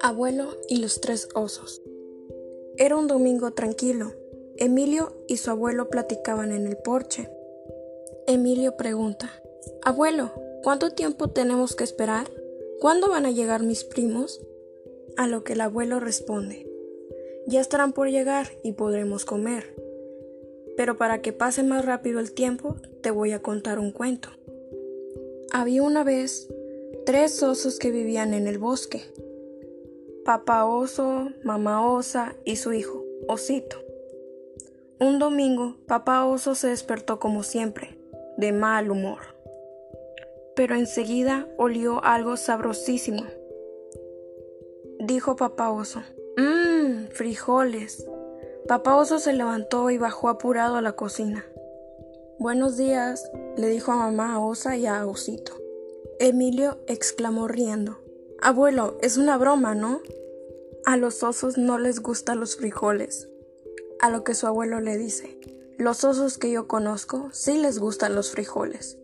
Abuelo y los tres osos. Era un domingo tranquilo. Emilio y su abuelo platicaban en el porche. Emilio pregunta, Abuelo, ¿cuánto tiempo tenemos que esperar? ¿Cuándo van a llegar mis primos? A lo que el abuelo responde, Ya estarán por llegar y podremos comer. Pero para que pase más rápido el tiempo, te voy a contar un cuento. Había una vez tres osos que vivían en el bosque papá oso, mamá osa y su hijo, osito. Un domingo, papá oso se despertó como siempre, de mal humor. Pero enseguida olió algo sabrosísimo. Dijo papá oso, mmm, frijoles. Papá oso se levantó y bajó apurado a la cocina. Buenos días, le dijo a mamá osa y a osito. Emilio exclamó riendo. Abuelo, es una broma, ¿no? A los osos no les gustan los frijoles. A lo que su abuelo le dice, los osos que yo conozco sí les gustan los frijoles.